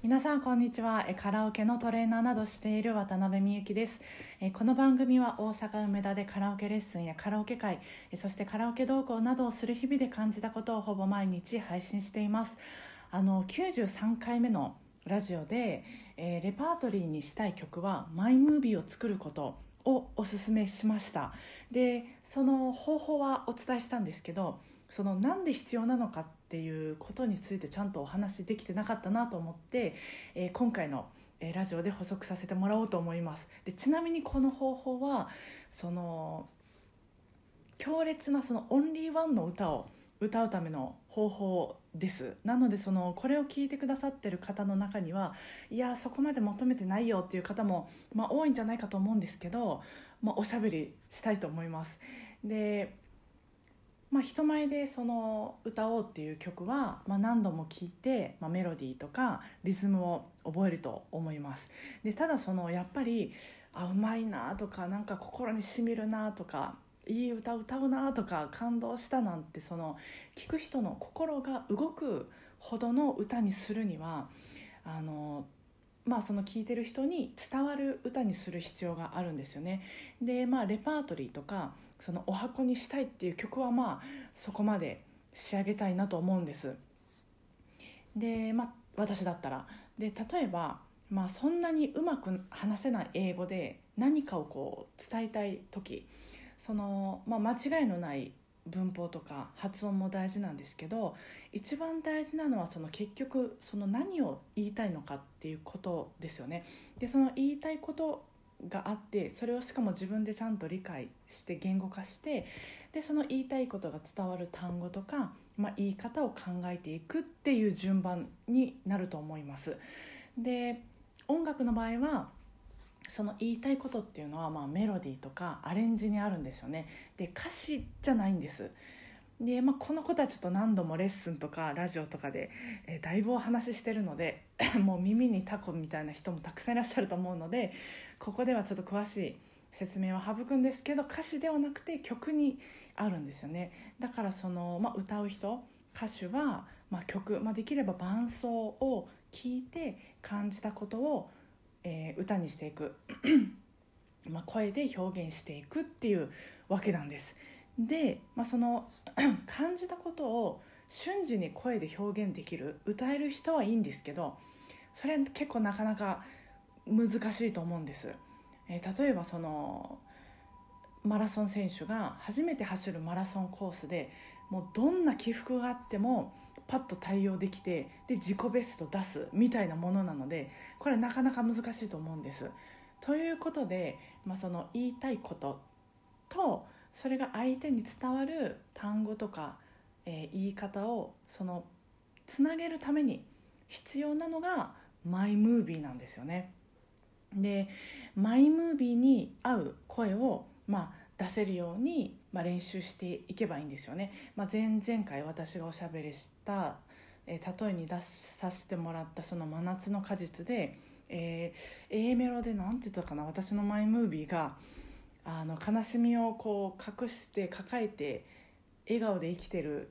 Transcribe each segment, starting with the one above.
皆さんこんにちは。カラオケのトレーナーなどしている渡辺美幸です。この番組は大阪梅田でカラオケレッスンやカラオケ会そしてカラオケ同行などをする日々で感じたことをほぼ毎日配信しています。あの93回目のラジオで、えーレパートリーにしたい曲はマイムービーを作ることをおすすめしました。でその方法はお伝えしたんですけどそのなんで必要なのかっていうことについてちゃんとお話できてなかったなと思って、えー今回のえーラジオで補足させてもらおうと思います。でちなみにこの方法はその強烈なそのオンリーワンの歌を歌うための方法です。なのでそのこれを聞いてくださってる方の中にはいやそこまで求めてないよっていう方も、まあ、多いんじゃないかと思うんですけど、まあ、おしゃべりしたいと思います。でまあ、人前でその歌おうっていう曲は、まあ、何度も聴いて、まあ、メロディーとかリズムを覚えると思います。でただそのやっぱりあうまいなとかなんか心にしみるなとかいい歌歌うなとか感動したなんてその聴く人の心が動くほどの歌にするにはあのまあその聴いてる人に伝わる歌にする必要があるんですよね。でまあレパートリーとかそのお箱にしたいっていう曲はまあそこまで仕上げたいなと思うんです。でまあ私だったら。で例えばまあそんなにうまく話せない英語で何かをこう伝えたい時。その、まあ、間違いのない文法とか発音も大事なんですけど一番大事なのはその結局その何を言いたいのかっていうことですよね。でその言いたいことがあってそれをしかも自分でちゃんと理解して言語化してでその言いたいことが伝わる単語とか、まあ、言い方を考えていくっていう順番になると思います。で音楽の場合はその言いたいことっていうのは、まあ、メロディーとかアレンジにあるんですよねで歌詞じゃないんですで、まあ、このことはちょっと何度もレッスンとかラジオとかで、えーだいぶお話ししてるので もう耳にタコみたいな人もたくさんいらっしゃると思うのでここではちょっと詳しい説明は省くんですけど歌詞ではなくて曲にあるんですよね。だからその、まあ、歌う人歌手は、まあ、曲、まあ、できれば伴奏を聞いて感じたことを、えー歌にしていく。まあ声で表現していくっていうわけなんです。で、まあ、その 感じたことを瞬時に声で表現できる歌える人はいいんですけどそれ結構なかなか難しいと思うんです、えー例えばそのマラソン選手が初めて走るマラソンコースでもうどんな起伏があってもパッと対応できてで自己ベスト出すみたいなものなのでこれなかなか難しいと思うんです。ということで、まあ、その言いたいこととそれが相手に伝わる単語とか、えー言い方をそのつなげるために必要なのがマイムービーなんですよね。でマイムービーに合う声を、まあ、出せるように、まあ、練習していけばいいんですよね。まあ、前々回私がおしゃべりした、えー例えに出させてもらったその「真夏の果実で」えー A メロで何て言ったかな私のマイムービーがあの悲しみをこう隠して抱えて笑顔で生きてる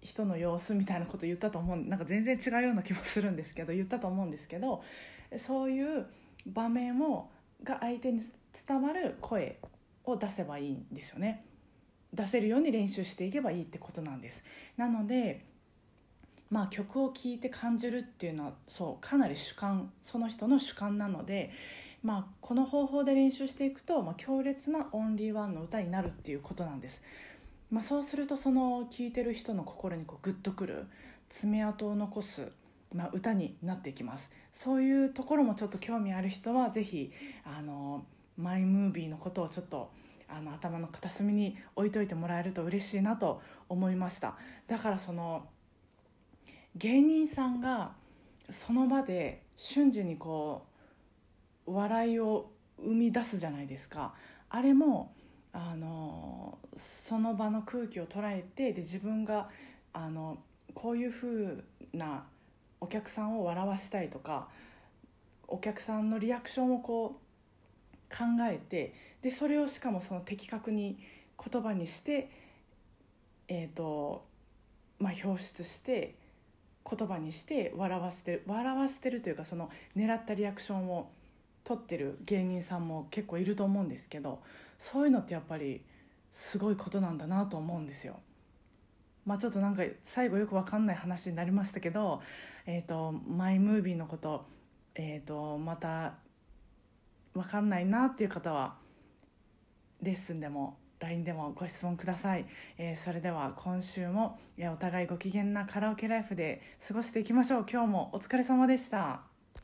人の様子みたいなこと言ったと思うなんか全然違うような気もするんですけど言ったと思うんですけどそういう場面をが相手に伝わる声を出せばいいんですよね。出せるように練習していけばいいってことなんです。なのでまあ曲を聴いて感じるっていうのはそうかなり主観その人の主観なのでまあ、この方法で練習していくと、まあ、強烈なオンリーワンの歌になるっていうことなんです、まあ、そうするとその聴いてる人の心にこうグッとくる爪痕を残す、まあ、歌になっていきます。そういうところもちょっと興味ある人はぜひあのマイムービーのことをちょっとあの頭の片隅に置いといてもらえると嬉しいなと思いました。だからその芸人さんがその場で瞬時にこう笑いを生み出すじゃないですか。あれもあのその場の空気を捉えてで自分があのこういう風なお客さんを笑わしたいとかお客さんのリアクションをこう考えてでそれをしかもその的確に言葉にしてえっ、とまあ表出して言葉にして笑わしてる笑わしてるというかその狙ったリアクションを取ってる芸人さんも結構いると思うんですけどそういうのってやっぱりすごいことなんだなと思うんですよ。まあ、ちょっとなんか最後よく分かんない話になりましたけど、えーと、マイムービーのこと,、えーとまた分かんないなっていう方はレッスンでも LINE でもご質問ください、えー、それでは今週もお互いご機嫌なカラオケライフで過ごしていきましょう。今日もお疲れ様でした。